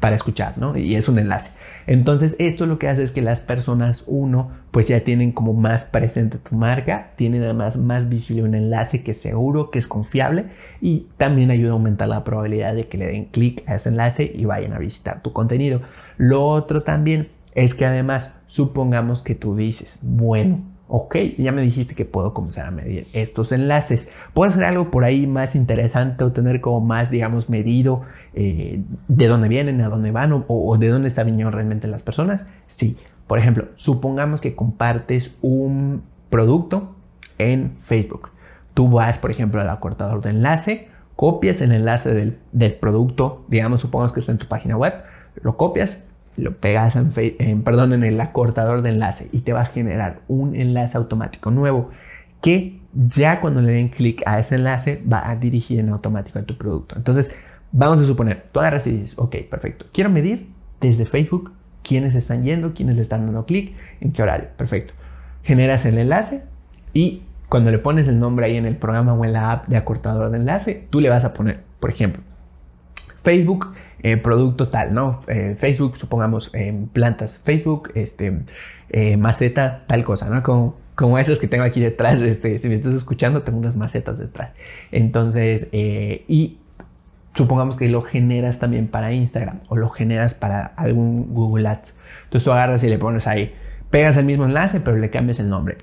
para escuchar, ¿no? Y es un enlace. Entonces, esto lo que hace es que las personas, uno, pues ya tienen como más presente tu marca, tienen además más visible un enlace que es seguro, que es confiable y también ayuda a aumentar la probabilidad de que le den clic a ese enlace y vayan a visitar tu contenido. Lo otro también es que además, supongamos que tú dices, bueno, ok, ya me dijiste que puedo comenzar a medir estos enlaces. ¿Puedo hacer algo por ahí más interesante o tener como más, digamos, medido eh, de dónde vienen, a dónde van o, de dónde está viniendo realmente las personas? Sí. Por ejemplo, supongamos que compartes un producto en Facebook. Tú vas, por ejemplo, al acortador de enlace, copias el enlace del, del producto, digamos, supongamos que está en tu página web, lo copias, lo pegas en, perdón, en el acortador de enlace y te va a generar un enlace automático nuevo que ya cuando le den clic a ese enlace va a dirigir en automático a tu producto. Entonces, vamos a suponer, tú agarras y dices, ok, perfecto, quiero medir desde Facebook quiénes están yendo, quiénes le están dando clic, en qué horario, perfecto. Generas el enlace y cuando le pones el nombre ahí en el programa o en la app de acortador de enlace, tú le vas a poner, por ejemplo, Facebook eh, producto tal, ¿no? Eh, Facebook, supongamos, plantas Facebook, este, eh, maceta, tal cosa, ¿no? Como, como esas que tengo aquí detrás, este, si me estás escuchando, tengo unas macetas detrás. Entonces, y supongamos que lo generas también para Instagram o lo generas para algún Google Ads. Entonces tú agarras y le pones ahí, pegas el mismo enlace, pero le cambias el nombre.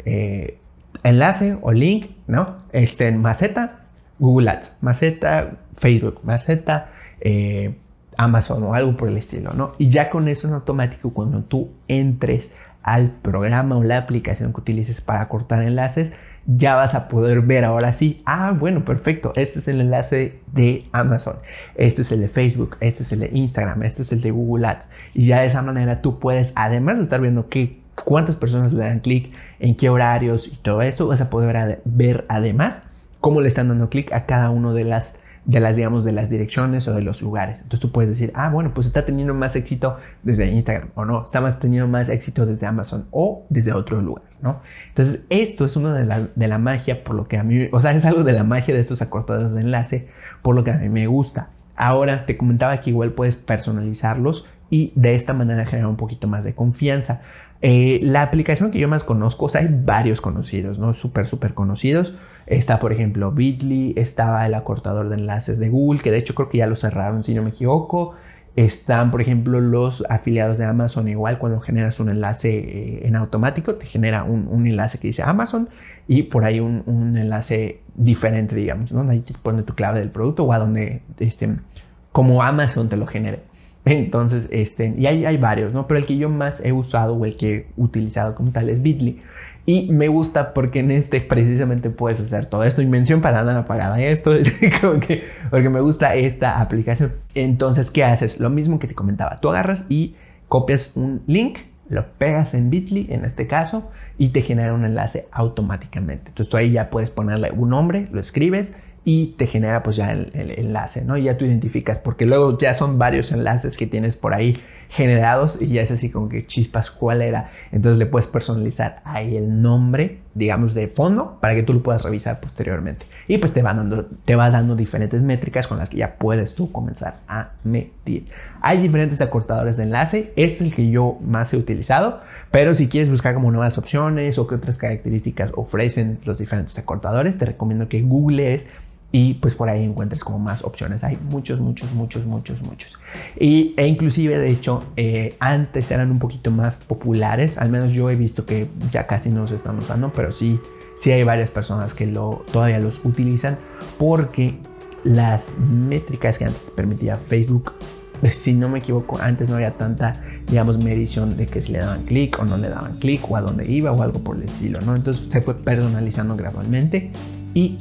enlace o link, ¿no? Este, maceta, Google Ads, maceta, Facebook, maceta, eh, Amazon o algo por el estilo, ¿no? Y ya con eso en automático, cuando tú entres al programa o la aplicación que utilices para cortar enlaces, ya vas a poder ver ahora sí, ah, bueno, perfecto, este es el enlace de Amazon, este es el de Facebook, este es el de Instagram, este es el de Google Ads. Y ya de esa manera tú puedes, además de estar viendo qué, cuántas personas le dan clic, en qué horarios y todo eso, vas a poder ver además cómo le están dando clic a cada uno de las de las, digamos, de las direcciones o de los lugares. Entonces tú puedes decir, ah, bueno, pues está teniendo más éxito desde Instagram o no, está más teniendo más éxito desde Amazon o desde otro lugar, ¿no? Entonces esto es una de la, de la magia, por lo que a mí, o sea, es algo de la magia de estos acortadores de enlace, por lo que a mí me gusta. Ahora te comentaba que igual puedes personalizarlos y de esta manera generar un poquito más de confianza. Eh, la aplicación que yo más conozco, o sea, hay varios conocidos, ¿no? Súper, súper conocidos. Está, por ejemplo, Bitly, estaba el acortador de enlaces de Google, que de hecho creo que ya lo cerraron, si no me equivoco. Están, por ejemplo, los afiliados de Amazon, igual cuando generas un enlace eh, en automático, te genera un, enlace que dice Amazon y por ahí un, enlace diferente, digamos, ¿no? Ahí te pone tu clave del producto o a donde, este, como Amazon te lo genere. Entonces, este, y hay, hay varios, ¿no? Pero el que yo más he usado o el que he utilizado como tal es Bitly. Y me gusta porque en este precisamente puedes hacer todo esto. Y mención para nada pagada esto, que, porque me gusta esta aplicación. Entonces, ¿qué haces? Lo mismo que te comentaba. Tú agarras y copias un link, lo pegas en Bitly en este caso, y te genera un enlace automáticamente. Entonces tú ahí ya puedes ponerle un nombre, lo escribes y te genera pues ya el, enlace, ¿no? Y ya tú identificas, porque luego ya son varios enlaces que tienes por ahí generados y ya es así como que chispas cuál era. Entonces le puedes personalizar ahí el nombre, digamos, de fondo para que tú lo puedas revisar posteriormente. Y pues te va dando, te va dando diferentes métricas con las que ya puedes tú comenzar a medir. Hay diferentes acortadores de enlace, este es el que yo más he utilizado, pero si quieres buscar como nuevas opciones o qué otras características ofrecen los diferentes acortadores, te recomiendo que googlees y pues por ahí encuentres como más opciones. Hay muchos, muchos, muchos, muchos, muchos. Y, e inclusive, de hecho, eh, antes eran un poquito más populares, al menos yo he visto que ya casi no se están usando, pero sí, sí hay varias personas que lo, todavía los utilizan porque las métricas que antes te permitía Facebook si no me equivoco, antes no había tanta, digamos, medición de que si le daban clic o no le daban clic o a dónde iba o algo por el estilo, ¿no? Entonces se fue personalizando gradualmente y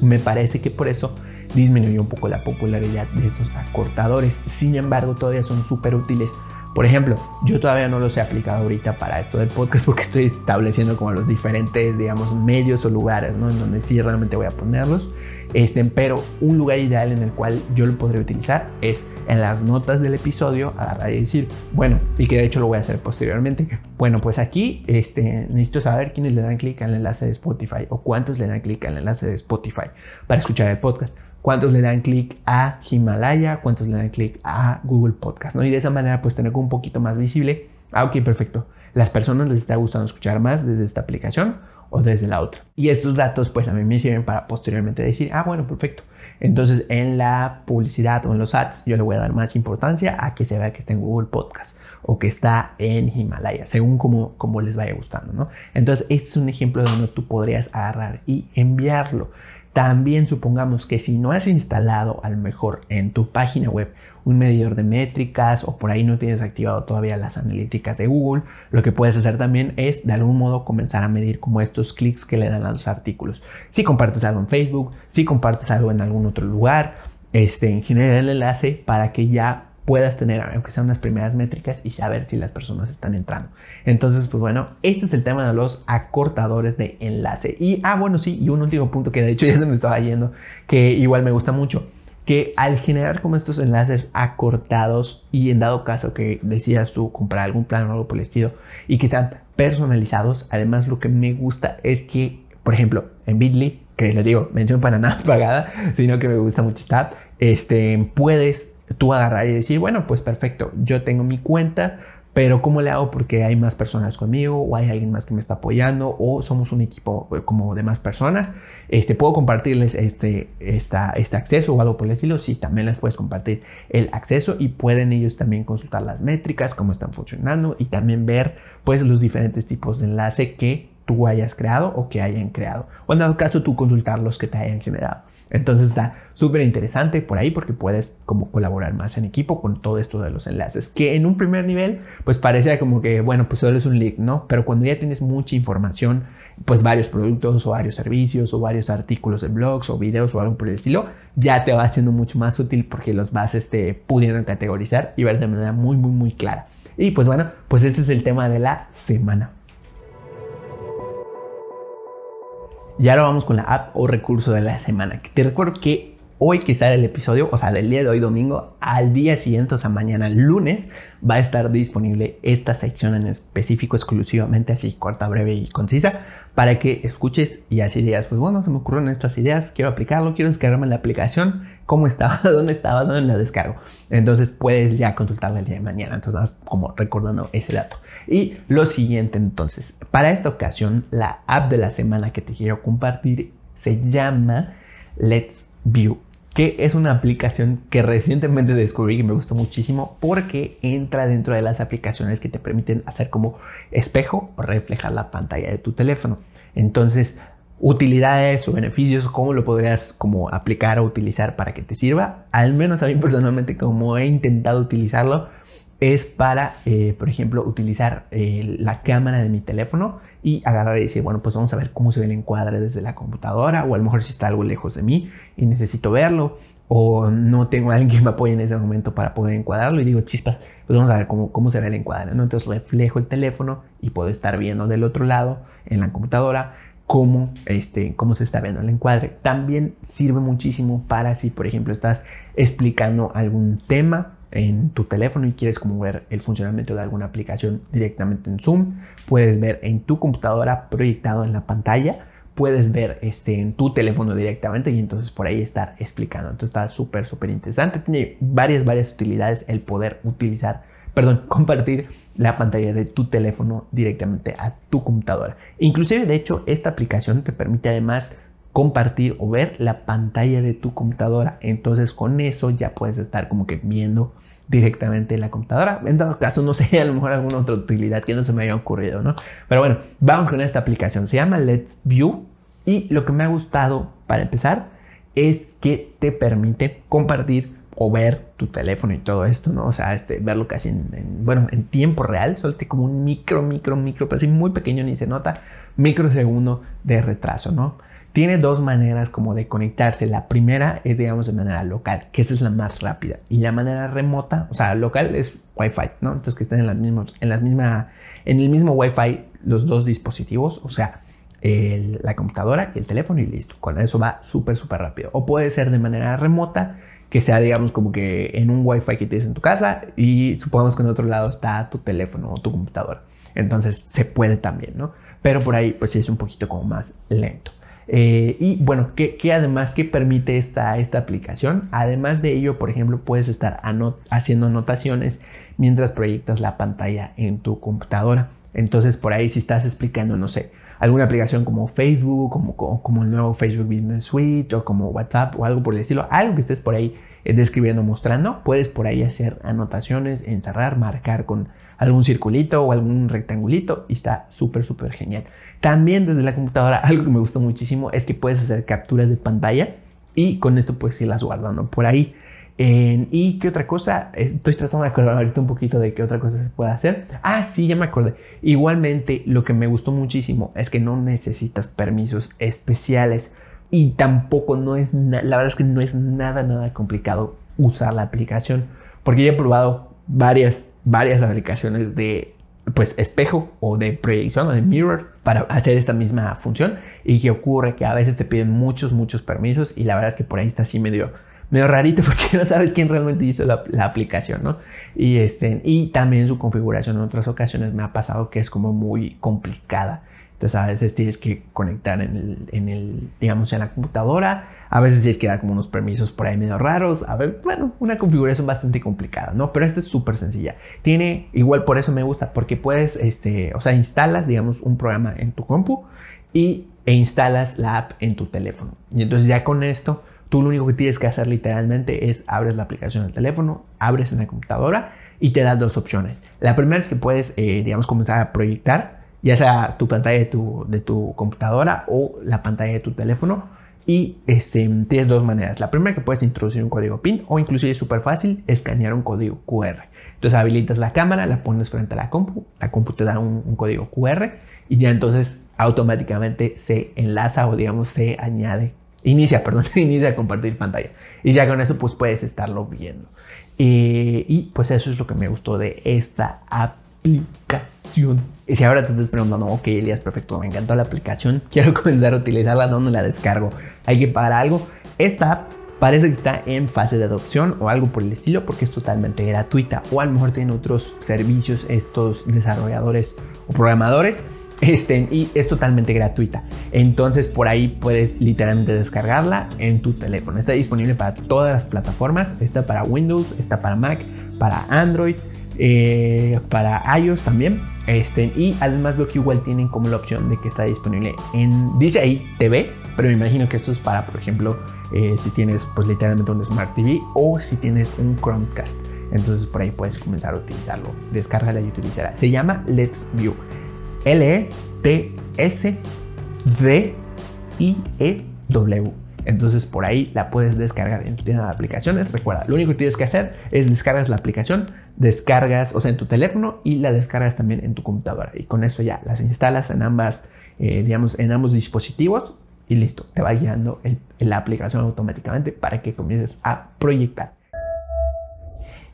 me parece que por eso disminuyó un poco la popularidad de estos acortadores. Sin embargo, todavía son súper útiles. Por ejemplo, yo todavía no los he aplicado ahorita para esto del podcast porque estoy estableciendo como los diferentes, digamos, medios o lugares, ¿no? En donde sí realmente voy a ponerlos. Este, pero un lugar ideal en el cual yo lo podría utilizar es en las notas del episodio agarrar y decir, bueno, y que de hecho lo voy a hacer posteriormente. Bueno, pues aquí este, necesito saber quiénes le dan clic al enlace de Spotify o cuántos le dan clic al enlace de Spotify para escuchar el podcast cuántos le dan clic a Himalaya, cuántos le dan clic a Google Podcast, ¿no? Y de esa manera pues tener un poquito más visible, ah, ok, perfecto, las personas les está gustando escuchar más desde esta aplicación o desde la otra. Y estos datos pues a mí me sirven para posteriormente decir, ah, bueno, perfecto. Entonces en la publicidad o en los ads yo le voy a dar más importancia a que se vea que está en Google Podcast o que está en Himalaya, según como, les vaya gustando, ¿no? Entonces este es un ejemplo de donde tú podrías agarrar y enviarlo. También supongamos que si no has instalado a lo mejor en tu página web un medidor de métricas o por ahí no tienes activado todavía las analíticas de Google, lo que puedes hacer también es de algún modo comenzar a medir como estos clics que le dan a los artículos. Si compartes algo en Facebook, si compartes algo en algún otro lugar, este, en general el enlace para que ya puedas tener, aunque sean unas primeras métricas, y saber si las personas están entrando. Entonces, pues bueno, este es el tema de los acortadores de enlace. Y, ah, bueno, sí, y un último punto que de hecho ya se me estaba yendo, que igual me gusta mucho, que al generar como estos enlaces acortados y en dado caso que decías tú comprar algún plan o algo por el estilo y que sean personalizados, además lo que me gusta es que, por ejemplo, en Bitly, que les digo, mención para nada pagada, sino que me gusta mucho estar, este, puedes tú agarrar y decir, bueno, pues perfecto, yo tengo mi cuenta, pero ¿cómo le hago? Porque hay más personas conmigo o hay alguien más que me está apoyando o somos un equipo eh, como de más personas. Este, ¿Puedo compartirles este, esta, este acceso o algo por el estilo? Sí, también les puedes compartir el acceso y pueden ellos también consultar las métricas, cómo están funcionando y también ver pues los diferentes tipos de enlace que tú hayas creado o que hayan creado. O en dado caso tú consultar los que te hayan generado. Entonces está súper interesante por ahí porque puedes como colaborar más en equipo con todo esto de los enlaces. Que en un primer nivel pues parecía como que bueno pues solo es un link, ¿no? Pero cuando ya tienes mucha información, pues varios productos o varios servicios o varios artículos de blogs o videos o algo por el estilo, ya te va haciendo mucho más útil porque los vas este, pudiendo categorizar y ver de manera muy muy muy clara. Y pues bueno, pues este es el tema de la semana. Y ahora vamos con la app o recurso de la semana. Te recuerdo que hoy que sale el episodio, o sea, del día de hoy domingo, al día siguiente, o sea, mañana lunes, va a estar disponible esta sección en específico exclusivamente, así corta, breve y concisa, para que escuches y así digas, pues bueno, se me ocurrieron estas ideas, quiero aplicarlo, quiero descargarme la aplicación, cómo estaba, dónde estaba, dónde la descargo. Entonces puedes ya consultarla el día de mañana, entonces como recordando ese dato. Y lo siguiente entonces, para esta ocasión, la app de la semana que te quiero compartir se llama Let's View, que es una aplicación que recientemente descubrí y me gustó muchísimo porque entra dentro de las aplicaciones que te permiten hacer como espejo o reflejar la pantalla de tu teléfono. Entonces, utilidades o beneficios, cómo lo podrías como aplicar o utilizar para que te sirva. Al menos a mí personalmente como he intentado utilizarlo, es para, eh, por ejemplo, utilizar eh, la cámara de mi teléfono y agarrar y decir, bueno, pues vamos a ver cómo se ve el encuadre desde la computadora o a lo mejor si está algo lejos de mí y necesito verlo o no tengo a alguien que me apoye en ese momento para poder encuadrarlo y digo, chispa, pues vamos a ver cómo, cómo se ve el encuadre, ¿no? Entonces reflejo el teléfono y puedo estar viendo del otro lado en la computadora cómo, este, cómo se está viendo el encuadre. También sirve muchísimo para si, por ejemplo, estás explicando algún tema en tu teléfono y quieres como ver el funcionamiento de alguna aplicación directamente en Zoom, puedes ver en tu computadora proyectado en la pantalla, puedes ver este, en tu teléfono directamente y entonces por ahí estar explicando. Entonces está súper, súper interesante. Tiene varias, varias utilidades el poder utilizar, perdón, compartir la pantalla de tu teléfono directamente a tu computadora. Inclusive, de hecho, esta aplicación te permite además compartir o ver la pantalla de tu computadora. Entonces con eso ya puedes estar como que viendo directamente en la computadora. En dado caso, no sé, a lo mejor alguna otra utilidad que no se me haya ocurrido, ¿no? Pero bueno, vamos con esta aplicación. Se llama Let's View y lo que me ha gustado para empezar es que te permite compartir o ver tu teléfono y todo esto, ¿no? O sea, este, verlo casi en, bueno, en tiempo real, solo como un micro, micro, micro, pero así muy pequeño ni se nota, microsegundo de retraso, ¿no? Tiene dos maneras como de conectarse. La primera es, digamos, de manera local, que esa es la más rápida. Y la manera remota, o sea, local es Wi-Fi, ¿no? Entonces que estén en, las mismas, en, las misma, en el mismo Wi-Fi los dos dispositivos, o sea, la computadora y el teléfono y listo. Con eso va súper, súper rápido. O puede ser de manera remota, que sea, digamos, como que en un Wi-Fi que tienes en tu casa y supongamos que en otro lado está tu teléfono o tu computadora. Entonces se puede también, ¿no? Pero por ahí, pues es un poquito como más lento. Eh, y bueno, ¿qué, además qué permite esta, esta aplicación? Además de ello, por ejemplo, puedes estar haciendo anotaciones mientras proyectas la pantalla en tu computadora. Entonces, por ahí si estás explicando, no sé, alguna aplicación como Facebook, como, como, el nuevo Facebook Business Suite o como WhatsApp o algo por el estilo, algo que estés por ahí eh, describiendo, mostrando, puedes por ahí hacer anotaciones, encerrar, marcar con algún circulito o algún rectangulito y está súper, súper genial. También desde la computadora, algo que me gustó muchísimo es que puedes hacer capturas de pantalla y con esto puedes irlas guardando por ahí. ¿Y qué otra cosa? Estoy tratando de acordar ahorita un poquito de qué otra cosa se puede hacer. Ah, sí, ya me acordé. Igualmente, lo que me gustó muchísimo es que no necesitas permisos especiales y tampoco no es, la verdad es que no es nada, nada complicado usar la aplicación. Porque ya he probado varias, varias aplicaciones de pues espejo o de proyección o de mirror para hacer esta misma función y que ocurre que a veces te piden muchos muchos permisos y la verdad es que por ahí está así medio medio rarito porque no sabes quién realmente hizo la, aplicación, ¿no? Y, este, y también su configuración en otras ocasiones me ha pasado que es como muy complicada. Entonces a veces tienes que conectar en el, en el, digamos, en la computadora. A veces tienes que dar como unos permisos por ahí medio raros. A ver, bueno, una configuración bastante complicada, ¿no? Pero esta es súper sencilla. Tiene, igual por eso me gusta, porque puedes, este, o sea, instalas, digamos, un programa en tu compu y, e instalas la app en tu teléfono. Y entonces ya con esto Tú lo único que tienes que hacer literalmente es abres la aplicación del teléfono, abres en la computadora y te da dos opciones. La primera es que puedes, eh, digamos, comenzar a proyectar, ya sea tu pantalla de tu, de tu computadora o la pantalla de tu teléfono. Y este, tienes dos maneras. La primera que puedes introducir un código PIN o inclusive es súper fácil, escanear un código QR. Entonces habilitas la cámara, la pones frente a la compu, la compu te da un, un código QR y ya entonces automáticamente se enlaza o digamos se añade inicia, perdón, inicia a compartir pantalla. Y ya con eso pues puedes estarlo viendo. y pues eso es lo que me gustó de esta aplicación. Y si ahora te estás preguntando, ok, Elías, perfecto, me encantó la aplicación, quiero comenzar a utilizarla, ¿dónde la descargo? Hay que pagar algo. Esta app parece que está en fase de adopción o algo por el estilo porque es totalmente gratuita o a lo mejor tiene otros servicios estos desarrolladores o programadores este, y es totalmente gratuita. Entonces por ahí puedes literalmente descargarla en tu teléfono. Está disponible para todas las plataformas. Está para Windows, está para Mac, para Android, eh, para iOS también. Este, y además veo que igual tienen como la opción de que está disponible en, dice ahí TV, pero me imagino que esto es para, por ejemplo, eh, si tienes pues literalmente un Smart TV o si tienes un Chromecast. Entonces por ahí puedes comenzar a utilizarlo. Descárgala y utilizarla. Se llama Let's View. L-E-T-S-D-I-E-W. Entonces por ahí la puedes descargar en tu tienda de aplicaciones. Recuerda, lo único que tienes que hacer es descargas la aplicación, descargas, o sea, en tu teléfono y la descargas también en tu computadora. Y con eso ya las instalas en ambas, eh, digamos, en ambos dispositivos y listo, te va guiando la aplicación automáticamente para que comiences a proyectar.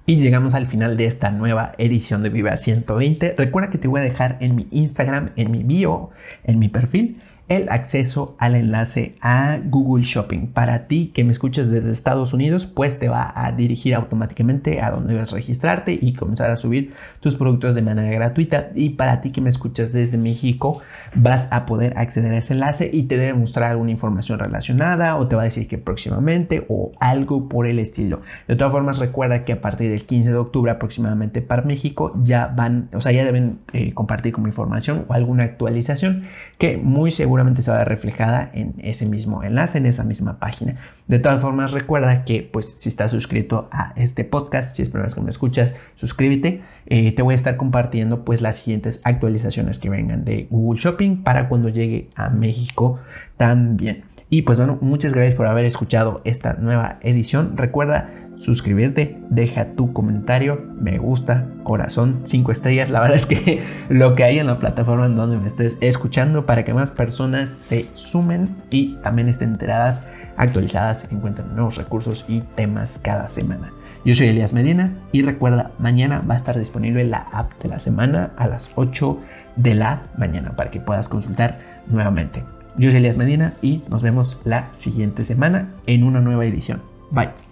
Y llegamos al final de esta nueva edición de Viva 120. Recuerda que te voy a dejar en mi Instagram, en mi bio, en mi perfil, el acceso al enlace a Google Shopping. Para ti que me escuches desde Estados Unidos, pues te va a dirigir automáticamente a donde debes registrarte y comenzar a subir tus productos de manera gratuita. Y para ti que me escuchas desde México, vas a poder acceder a ese enlace y te debe mostrar alguna información relacionada o te va a decir que próximamente o algo por el estilo. De todas formas, recuerda que a partir del 15 de octubre aproximadamente para México ya van, o sea, ya deben eh, compartir como información o alguna actualización que muy seguramente se va a ver reflejada en ese mismo enlace, en esa misma página. De todas formas, recuerda que pues si estás suscrito a este podcast, si es primera vez que me escuchas, suscríbete. Eh, te voy a estar compartiendo pues las siguientes actualizaciones que vengan de Google Shopping para cuando llegue a México también. Y pues bueno, muchas gracias por haber escuchado esta nueva edición. Recuerda suscribirte, deja tu comentario, me gusta, corazón, 5 estrellas. La verdad es que lo que hay en la plataforma en donde me estés escuchando para que más personas se sumen y también estén enteradas, actualizadas, encuentren nuevos recursos y temas cada semana. Yo soy Elías Medina y recuerda, mañana va a estar disponible la app de la semana a las 8 de la mañana para que puedas consultar nuevamente. Yo soy Elías Medina y nos vemos la siguiente semana en una nueva edición. Bye.